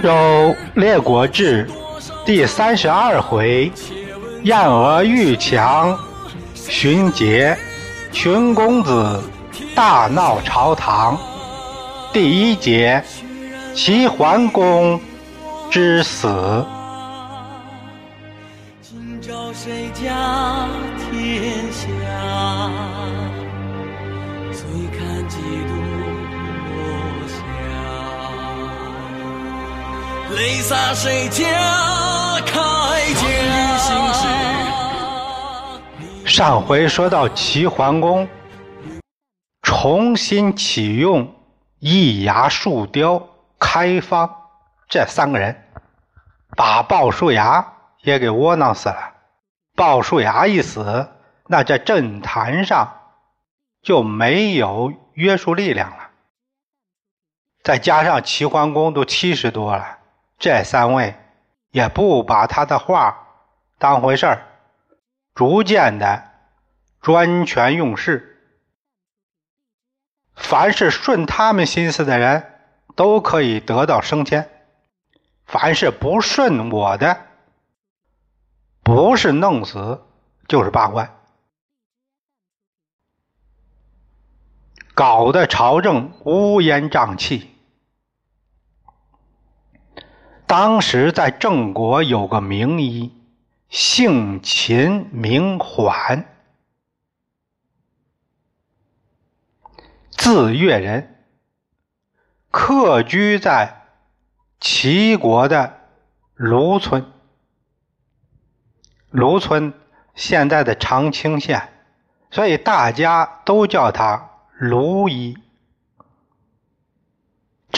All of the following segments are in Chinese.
周列国志第三十二回：燕娥遇强寻节，群公子大闹朝堂。第一节：齐桓公之死。泪洒谁家铠甲？上回说到齐桓公重新启用易牙、树雕、开方这三个人，把鲍叔牙也给窝囊死了。鲍叔牙一死，那这政坛上就没有约束力量了。再加上齐桓公都七十多了，这三位也不把他的话当回事儿，逐渐的专权用事。凡是顺他们心思的人，都可以得到升迁；凡是不顺我的，不是弄死就是罢官，搞得朝政乌烟瘴气。当时在郑国有个名医，姓秦名缓，字越人，客居在齐国的卢村。卢村现在的长清县，所以大家都叫他卢医。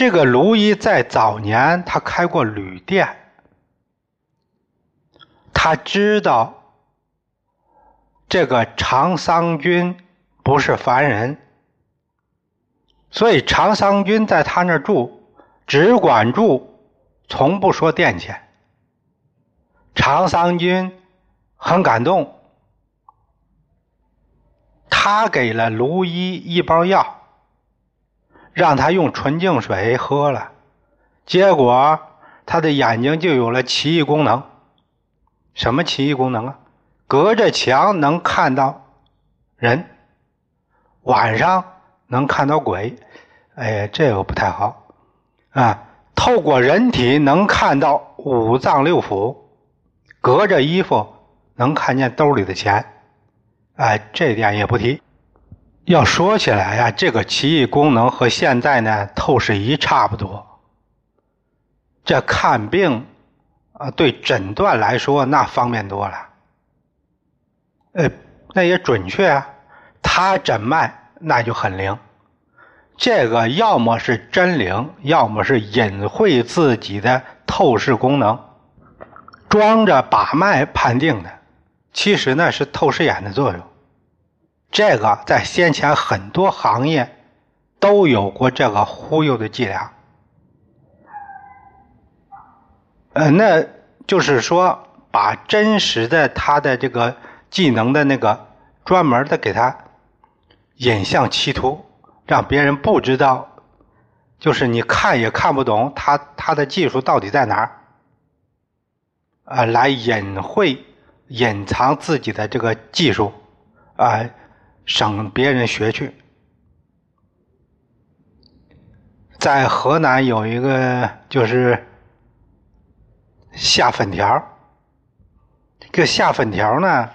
这个卢一在早年他开过旅店，他知道这个长桑君不是凡人，所以长桑君在他那住，只管住，从不说店钱。长桑君。很感动，他给了卢一一包药，让他用纯净水喝了，结果他的眼睛就有了奇异功能。什么奇异功能啊？隔着墙能看到人，晚上能看到鬼。哎，这个不太好啊！透过人体能看到五脏六腑，隔着衣服。能看见兜里的钱，哎，这点也不提。要说起来呀，这个奇异功能和现在呢透视仪差不多。这看病啊，对诊断来说那方便多了。呃，那也准确啊，他诊脉那就很灵。这个要么是真灵，要么是隐晦自己的透视功能，装着把脉判定的。其实呢是透视眼的作用，这个在先前很多行业都有过这个忽悠的伎俩。呃，那就是说把真实的他的这个技能的那个专门的给他引向歧途，让别人不知道，就是你看也看不懂他他的技术到底在哪儿，啊，来隐晦。隐藏自己的这个技术，啊，省别人学去。在河南有一个就是下粉条，这下粉条呢，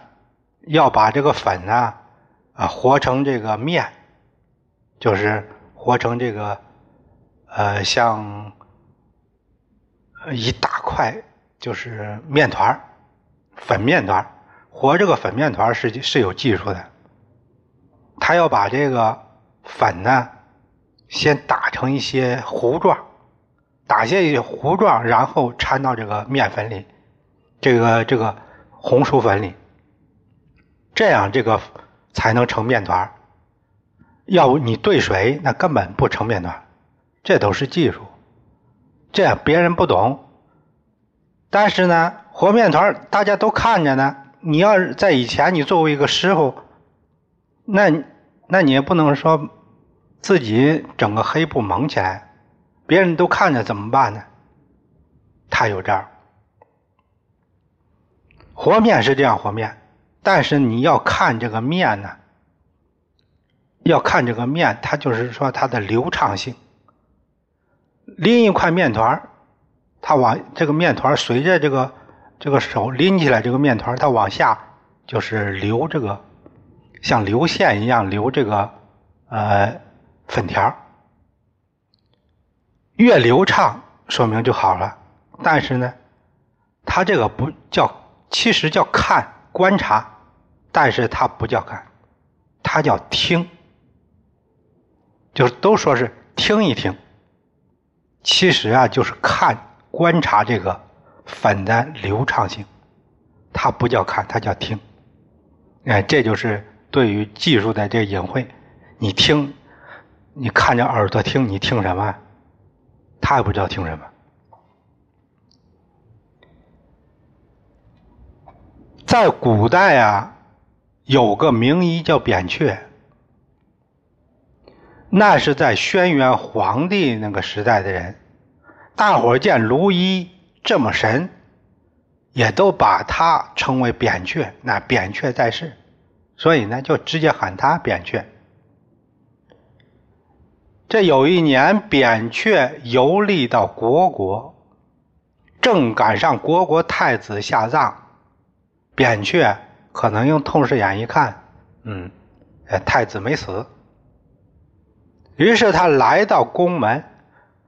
要把这个粉呢啊和成这个面，就是和成这个呃像一大块就是面团粉面团和这个粉面团是是有技术的，他要把这个粉呢先打成一些糊状，打些糊状，然后掺到这个面粉里，这个这个红薯粉里，这样这个才能成面团。要不你兑水，那根本不成面团。这都是技术，这样别人不懂，但是呢。和面团大家都看着呢。你要是在以前，你作为一个师傅，那那你也不能说自己整个黑布蒙起来，别人都看着怎么办呢？他有招。和面是这样和面，但是你要看这个面呢，要看这个面，它就是说它的流畅性。拎一块面团它往这个面团随着这个这个手拎起来，这个面团它往下就是流这个像流线一样流这个呃粉条越流畅说明就好了。但是呢，它这个不叫，其实叫看观察，但是它不叫看，它叫听，就是都说是听一听。其实啊，就是看观察这个粉的流畅性，它不叫看，它叫听。哎，这就是对于技术的这个隐晦。你听，你看着耳朵听，你听什么？他也不知道听什么。在古代啊，有个名医叫扁鹊。那是在轩辕皇帝那个时代的人，大伙见卢医这么神，也都把他称为扁鹊。那扁鹊在世，所以呢，就直接喊他扁鹊。这有一年，扁鹊游历到虢国，正赶上虢国太子下葬，扁鹊可能用透视眼一看，嗯，太子没死。于是他来到宫门，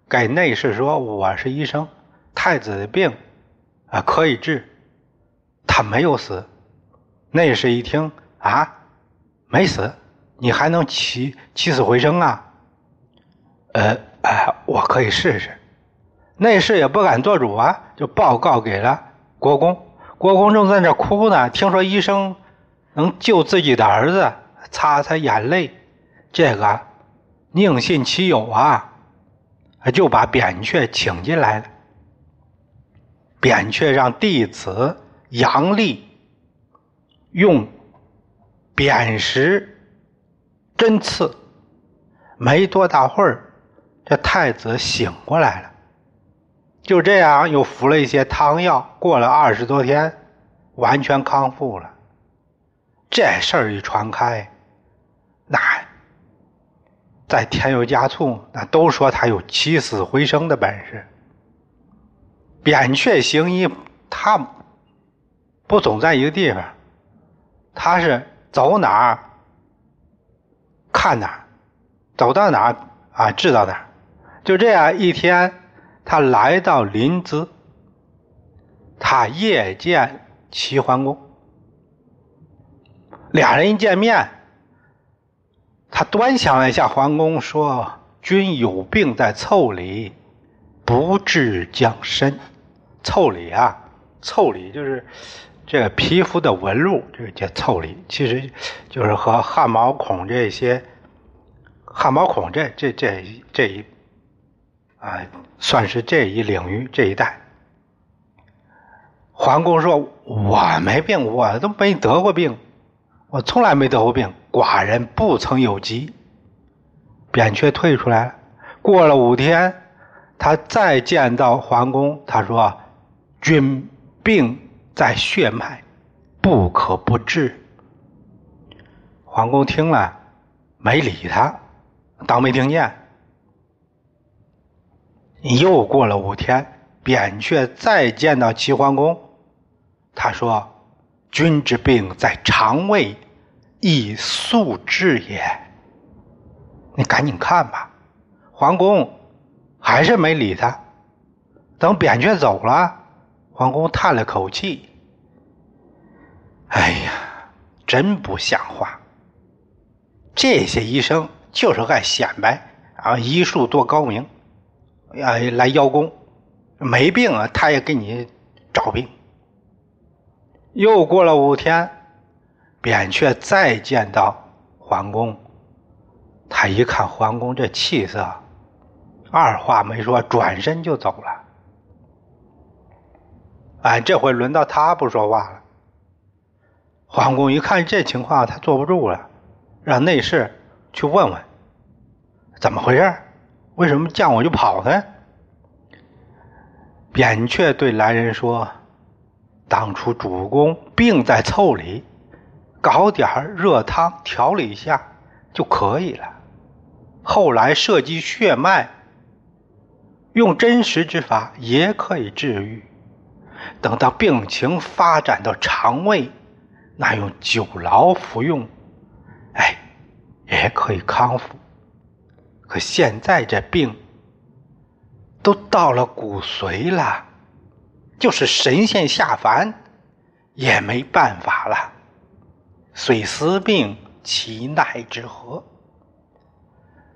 给内侍说：“我是医生，太子的病啊可以治，他没有死。”内侍一听啊，没死，你还能起起死回生啊？呃，哎，我可以试试。内侍也不敢做主啊，就报告给了国公。国公正在那哭呢，听说医生能救自己的儿子，擦擦眼泪，这个。宁信其有啊，就把扁鹊请进来了。扁鹊让弟子杨丽用扁石针刺，没多大会儿，这太子醒过来了。就这样，又服了一些汤药，过了二十多天，完全康复了。这事儿一传开，那……再添油加醋，那都说他有起死回生的本事。扁鹊行医，他不总在一个地方，他是走哪儿看哪儿，走到哪儿啊治到哪儿。就这样一天，他来到临淄，他夜见齐桓公，俩人一见面。他端详了一下桓公，说：“君有病在腠理，不治将身。腠理啊，腠理就是这个皮肤的纹路，这个叫腠理。其实就是和汗毛孔这些汗毛孔这这这这一啊，算是这一领域这一带。”桓公说：“我没病，我都没得过病。”我从来没得过病，寡人不曾有疾。扁鹊退出来了。过了五天，他再见到桓公，他说：“君病在血脉，不可不治。”桓公听了，没理他，当没听见。又过了五天，扁鹊再见到齐桓公，他说。君之病在肠胃，亦速治也。你赶紧看吧。桓公还是没理他。等扁鹊走了，桓公叹了口气：“哎呀，真不像话！这些医生就是爱显摆啊，医术多高明，啊，来邀功。没病啊，他也给你找病。”又过了五天，扁鹊再见到桓公，他一看桓公这气色，二话没说，转身就走了。哎，这回轮到他不说话了。桓公一看这情况，他坐不住了，让内侍去问问怎么回事，为什么见我就跑呢？扁鹊对来人说：“当初主公病在腠理，搞点热汤调理一下就可以了。后来涉及血脉，用真实之法也可以治愈。等到病情发展到肠胃，那用酒醪服用，哎，也可以康复。可现在这病……”都到了骨髓了，就是神仙下凡也没办法了。虽思病，其奈之何？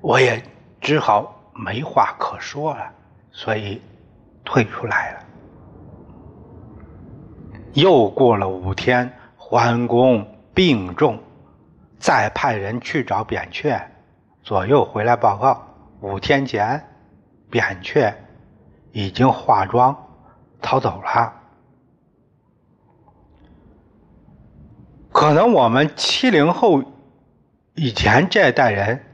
我也只好没话可说了，所以退出来了。又过了五天，桓公病重，再派人去找扁鹊，左右回来报告：五天前。扁鹊已经化妆逃走了。可能我们七零后以前这代人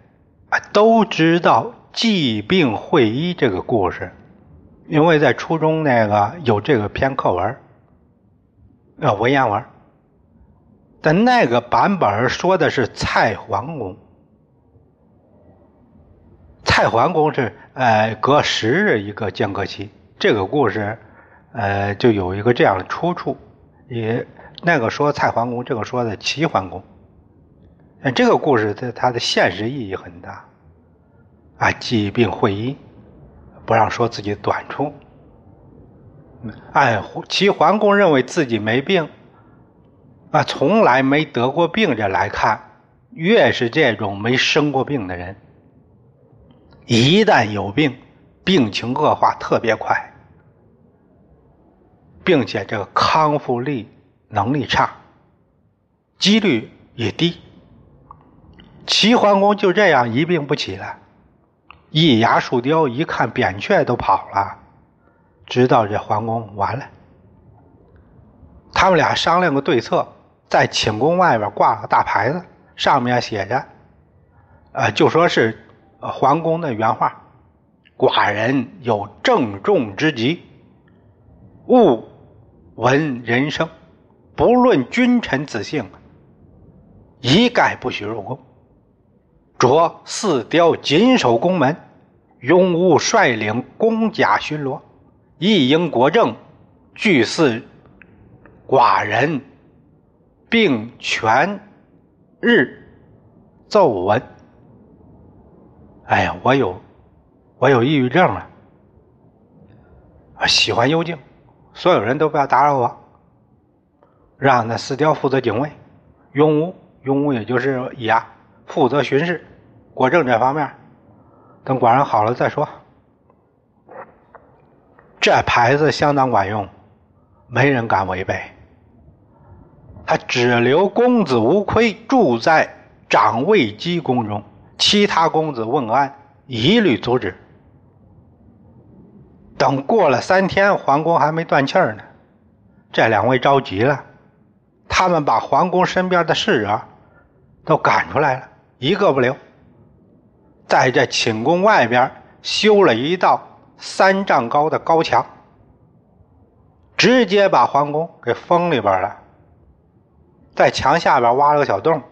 啊都知道疾病会医这个故事，因为在初中那个有这个篇课文，啊文言文，但那个版本说的是蔡桓公。蔡桓公是呃隔十日一个间隔期，这个故事呃就有一个这样的出处，也那个说蔡桓公，这个说的齐桓公，这个故事它它的现实意义很大，啊疾病会医，不让说自己短处，按齐桓公认为自己没病，啊从来没得过病这来看，越是这种没生过病的人。一旦有病，病情恶化特别快，并且这个康复力能力差，几率也低。齐桓公就这样一病不起了，一牙树雕一看扁鹊都跑了，知道这桓公完了。他们俩商量个对策，在寝宫外边挂了个大牌子，上面写着，呃，就说是。桓公的原话：“寡人有郑重之疾，勿闻人声，不论君臣子姓，一概不许入宫。着四雕紧守宫门，永无率领公甲巡逻，一应国政，俱似寡人并全日奏闻。”哎呀，我有，我有抑郁症了，啊，喜欢幽静，所有人都不要打扰我，让那四雕负责警卫，雍武，雍武也就是乙牙负责巡视，国政这方面，等寡人好了再说。这牌子相当管用，没人敢违背。他只留公子无亏住在长卫姬宫中。其他公子问安，一律阻止。等过了三天，皇宫还没断气呢，这两位着急了，他们把皇宫身边的侍者都赶出来了，一个不留，在这寝宫外边修了一道三丈高的高墙，直接把皇宫给封里边了，在墙下边挖了个小洞，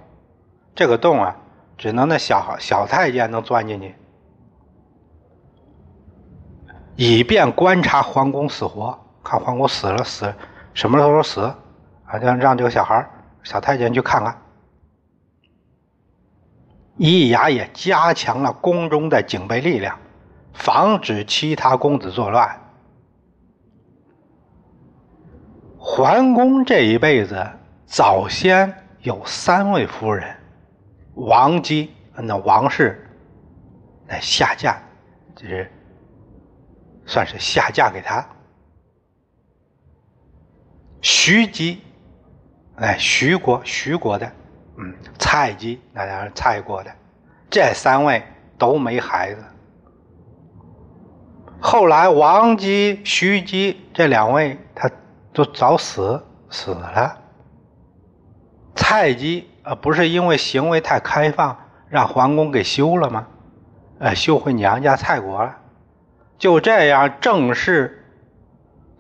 这个洞啊。只能那小小太监能钻进去，以便观察皇宫死活，看皇宫死了死什么时候死，好像让这个小孩小太监去看看。易牙也加强了宫中的警备力量，防止其他公子作乱。桓公这一辈子早先有三位夫人。王姬，那王氏，那下嫁，就是算是下嫁给他。徐姬，哎，徐国，徐国的，嗯，蔡姬，那当然蔡国的，这三位都没孩子。后来王姬、徐姬这两位，他都早死死了。蔡姬。啊，不是因为行为太开放，让桓公给休了吗？呃，休回娘家蔡国了。就这样，正式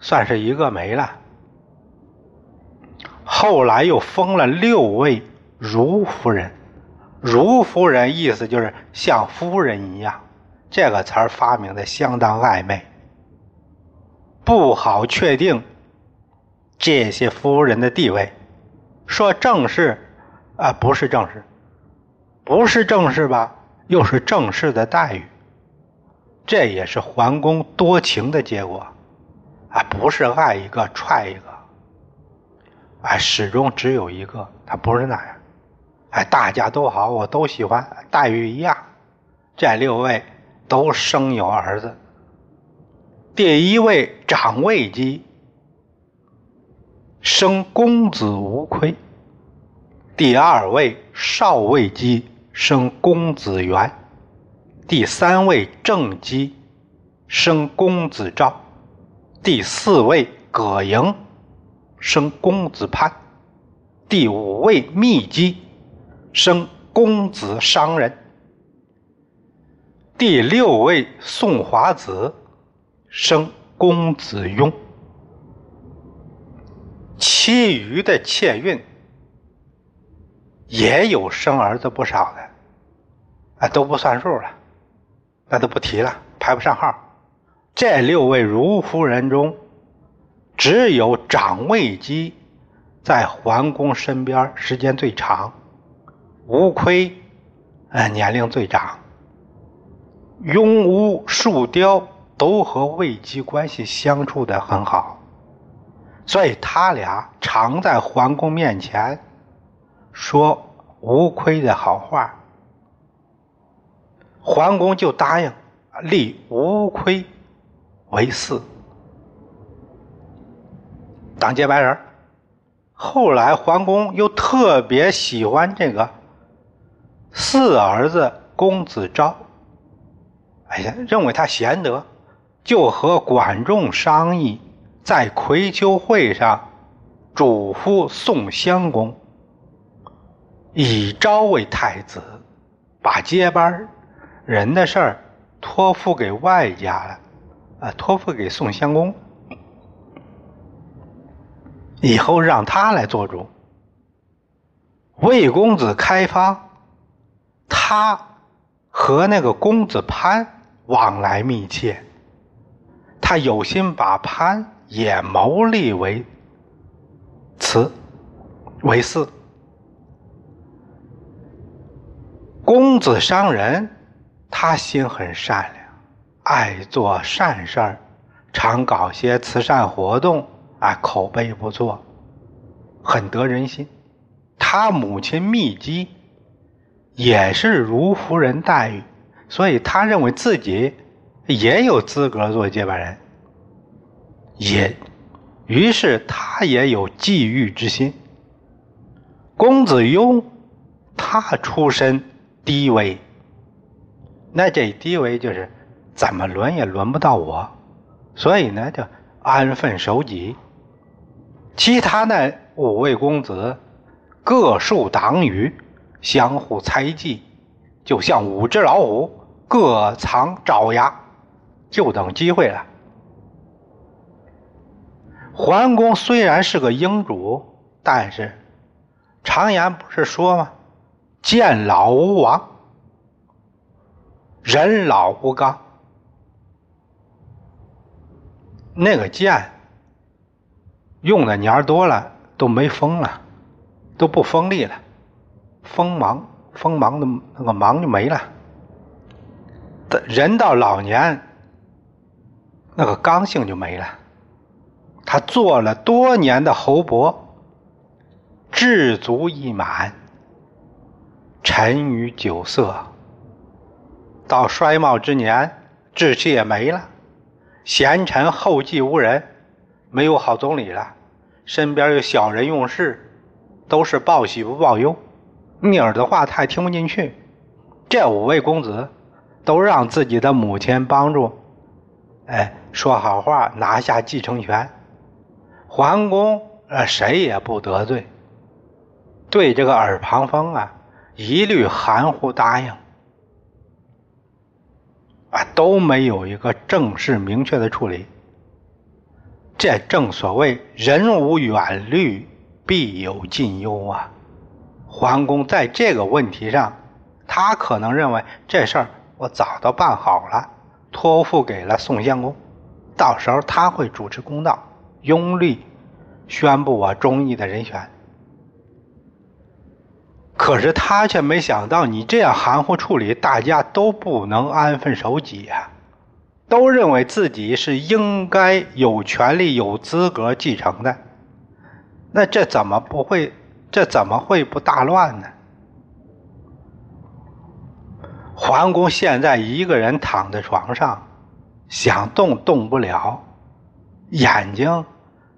算是一个没了。后来又封了六位如夫人，如夫人意思就是像夫人一样，这个词儿发明的相当暧昧，不好确定这些夫人的地位。说正式啊，不是正式，不是正式吧？又是正式的待遇，这也是桓公多情的结果啊！不是爱一个踹一个。哎，始终只有一个，他不是那样。哎，大家都好，我都喜欢，待遇一样。这六位都生有儿子。第一位长卫姬生公子无亏；第二位少卫姬生公子元；第三位正姬生公子昭；第四位葛莹。生公子潘，第五位密姬生公子商人，第六位宋华子生公子雍，其余的妾孕也有生儿子不少的，啊都不算数了，那都不提了，排不上号。这六位如夫人中。只有长卫姬在桓公身边时间最长，无亏，呃，年龄最长。雍、乌、树雕都和卫姬关系相处的很好，所以他俩常在桓公面前说无亏的好话，桓公就答应立无亏为嗣。当接班人，后来桓公又特别喜欢这个四儿子公子昭，哎呀，认为他贤德，就和管仲商议，在葵丘会上嘱咐宋襄公，以昭为太子，把接班人的事儿托付给外家了，啊，托付给宋襄公。以后让他来做主。魏公子开方，他和那个公子潘往来密切，他有心把潘也谋立为嗣，为嗣。公子商人，他心很善良，爱做善事儿，常搞些慈善活动。啊，口碑不错，很得人心。他母亲密姬也是如夫人待遇，所以他认为自己也有资格做接班人，也于是他也有觊觎之心。公子雍，他出身低微，那这低微就是怎么轮也轮不到我，所以呢，就安分守己。其他那五位公子各树党羽，相互猜忌，就像五只老虎各藏爪牙，就等机会了。桓公虽然是个英主，但是常言不是说吗？“剑老无王，人老无刚。”那个剑。用的年多了都没锋了，都不锋利了，锋芒锋芒的那个芒就没了。人到老年，那个刚性就没了。他做了多年的侯伯，志足已满，沉于酒色，到衰茂之年，志气也没了，贤臣后继无人，没有好总理了。身边有小人用事，都是报喜不报忧，女儿的话他也听不进去。这五位公子都让自己的母亲帮助，哎，说好话，拿下继承权。桓公呃，谁也不得罪，对这个耳旁风啊，一律含糊答应，啊，都没有一个正式明确的处理。这正所谓人无远虑，必有近忧啊。桓公在这个问题上，他可能认为这事儿我早都办好了，托付给了宋襄公，到时候他会主持公道，拥立宣布我中意的人选。可是他却没想到，你这样含糊处理，大家都不能安分守己啊，都认为自己是应该有权利、有资格继承的，那这怎么不会？这怎么会不大乱呢？桓公现在一个人躺在床上，想动动不了，眼睛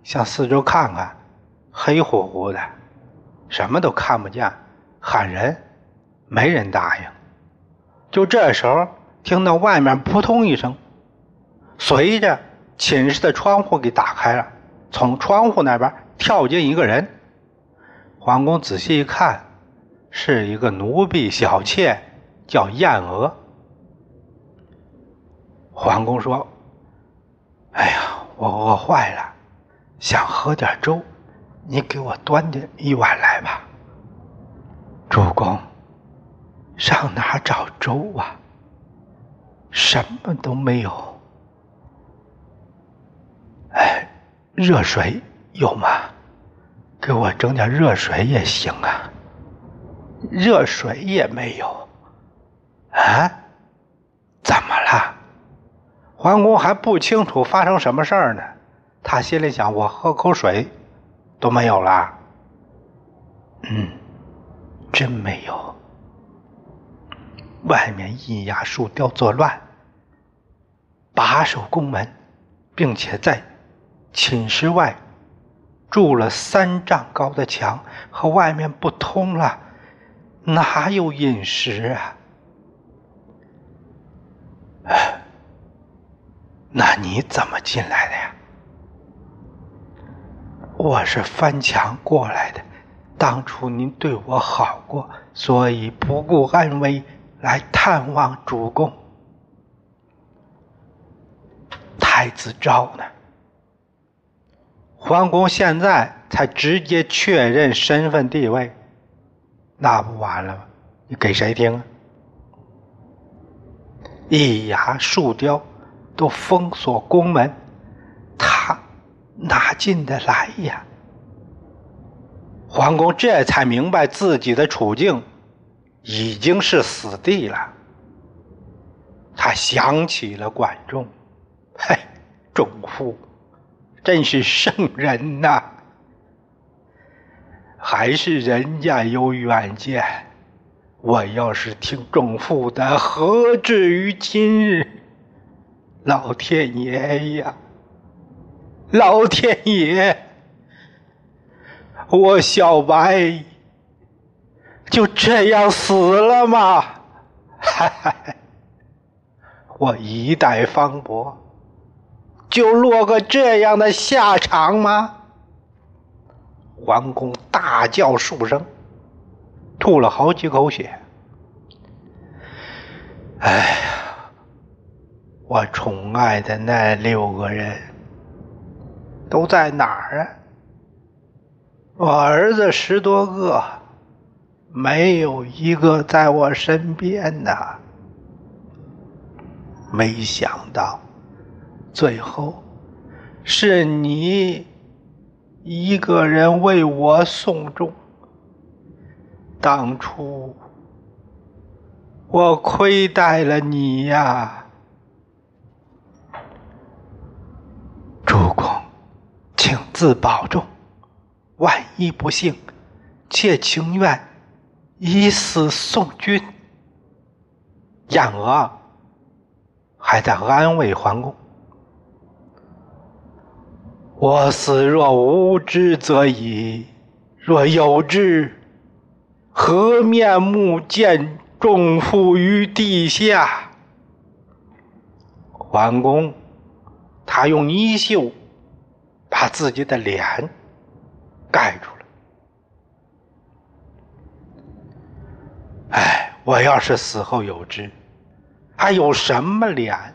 向四周看看，黑乎乎的，什么都看不见。喊人，没人答应。就这时候，听到外面扑通一声，随着寝室的窗户给打开了，从窗户那边跳进一个人。桓公仔细一看，是一个奴婢小妾，叫燕娥。桓公说：“哎呀，我饿坏了，想喝点粥，你给我端点一碗来吧。”主公，上哪找粥啊？什么都没有。哎，热水有吗？给我整点热水也行啊。热水也没有。啊？怎么了？桓公还不清楚发生什么事儿呢。他心里想：我喝口水都没有了。嗯。真没有，外面阴鸦树雕作乱，把守宫门，并且在寝室外筑了三丈高的墙，和外面不通了，哪有饮食啊？那你怎么进来的呀？我是翻墙过来的。当初您对我好过，所以不顾安危来探望主公。太子昭呢？桓公现在才直接确认身份地位，那不完了吗？你给谁听啊？一牙树雕都封锁宫门，他哪进得来呀？桓公这才明白自己的处境已经是死地了。他想起了管仲，嘿，仲父真是圣人呐！还是人家有远见。我要是听众父的，何至于今日？老天爷呀，老天爷！我小白就这样死了吗？哈 哈我一代方伯就落个这样的下场吗？桓公大叫数声，吐了好几口血。哎呀，我宠爱的那六个人都在哪儿啊？我儿子十多个，没有一个在我身边的。没想到，最后是你一个人为我送终。当初我亏待了你呀，主公，请自保重。万一不幸，妾情愿以死送君。燕娥还在安慰桓公：“我死若无知则已，若有知，何面目见众父于地下？”桓公他用衣袖把自己的脸。盖住了。哎，我要是死后有知，还有什么脸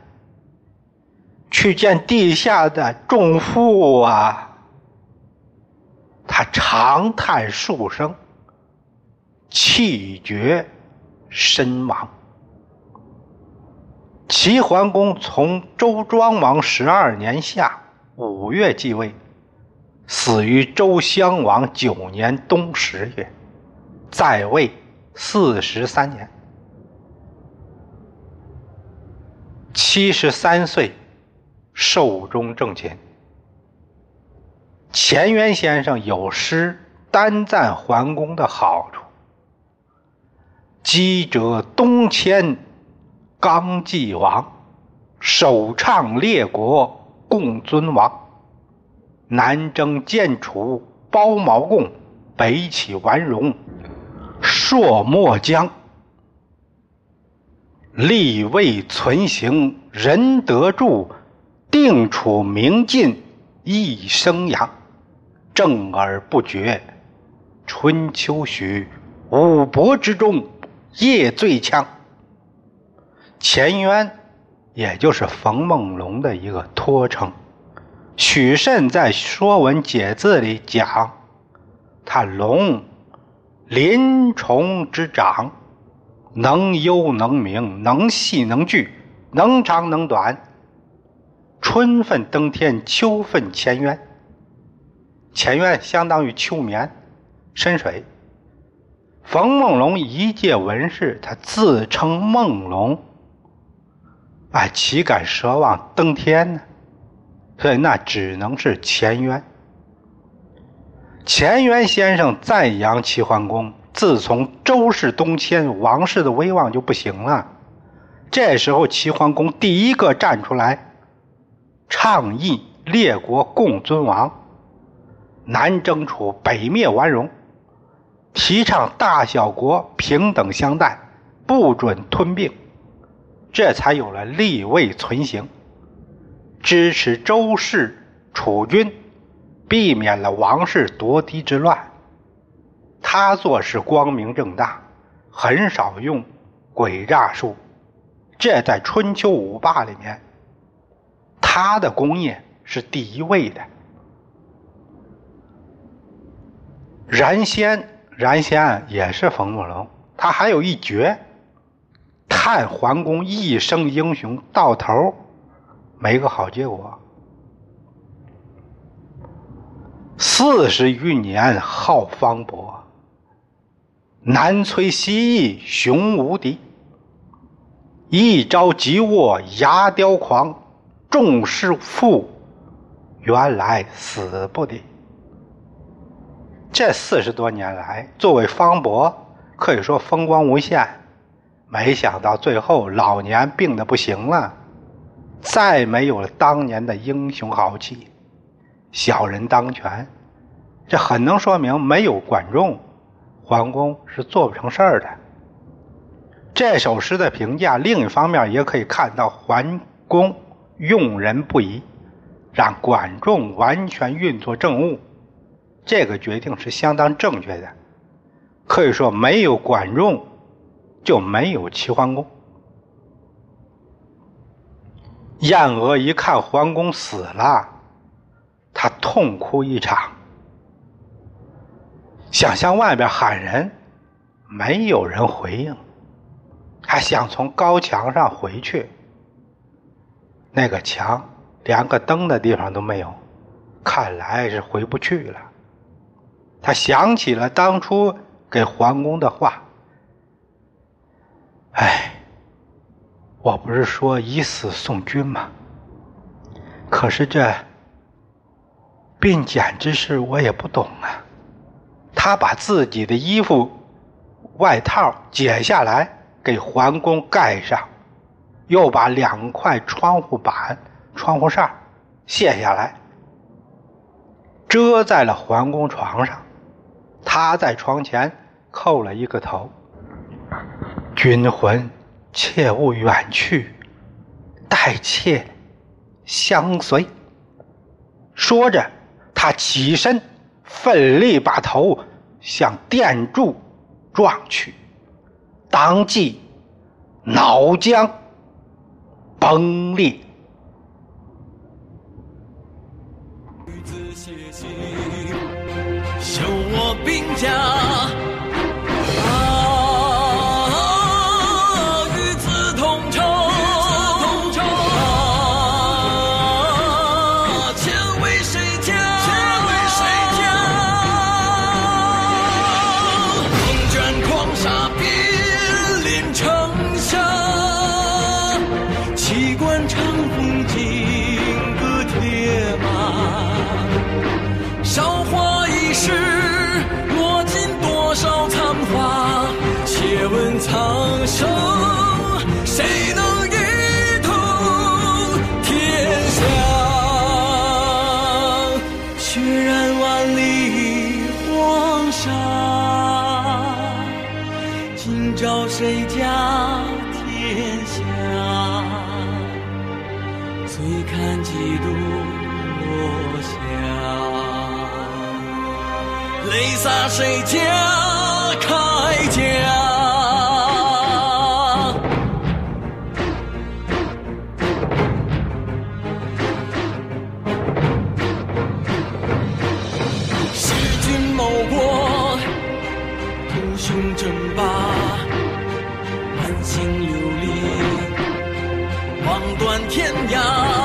去见地下的众父啊！他长叹数声，气绝身亡。齐桓公从周庄王十二年夏五月继位，死于周襄王九年冬十月，在位四十三年，七十三岁，寿终正寝。钱渊先生有诗单赞桓公的好处：“积者东迁。”刚继王，首倡列国共尊王；南征建楚，包毛贡；北起完戎，朔漠疆。立位存行，仁德著；定处明晋，一生阳。正而不绝，春秋许；五伯之中，业最强。钱渊，也就是冯梦龙的一个托称。许慎在《说文解字》里讲，他龙，鳞虫之长，能幽能明，能细能聚，能长能短。春分登天，秋分潜渊。潜渊相当于秋眠，深水。冯梦龙一介文士，他自称梦龙。啊，岂敢奢望登天呢？所以那只能是钱渊。钱渊先生赞扬齐桓公，自从周氏东迁，王室的威望就不行了。这时候，齐桓公第一个站出来，倡议列国共尊王，南征楚，北灭完戎，提倡大小国平等相待，不准吞并。这才有了立位存行，支持周氏楚军，避免了王室夺嫡之乱。他做事光明正大，很少用诡诈术。这在春秋五霸里面，他的功业是第一位的。然先，然先也是冯梦龙，他还有一绝。叹桓公一生英雄，到头没个好结果。四十余年好方伯，南摧西夷雄无敌。一朝即卧牙雕狂，众士父原来死不敌。这四十多年来，作为方伯，可以说风光无限。没想到最后老年病的不行了，再没有了当年的英雄豪气，小人当权，这很能说明没有管仲，桓公是做不成事儿的。这首诗的评价，另一方面也可以看到桓公用人不疑，让管仲完全运作政务，这个决定是相当正确的。可以说没有管仲。就没有齐桓公。燕娥一看桓公死了，他痛哭一场，想向外边喊人，没有人回应，还想从高墙上回去，那个墙连个灯的地方都没有，看来是回不去了。他想起了当初给桓公的话。哎，我不是说以死送君吗？可是这并简之事我也不懂啊。他把自己的衣服、外套解下来给桓公盖上，又把两块窗户板、窗户扇卸下来，遮在了桓公床上。他在床前叩了一个头。军魂，切勿远去，待妾相随。说着，他起身，奋力把头向殿柱撞去，当即脑浆崩裂。家。洒谁家铠甲？弑君谋国，图雄争霸，满心流离，望断天涯。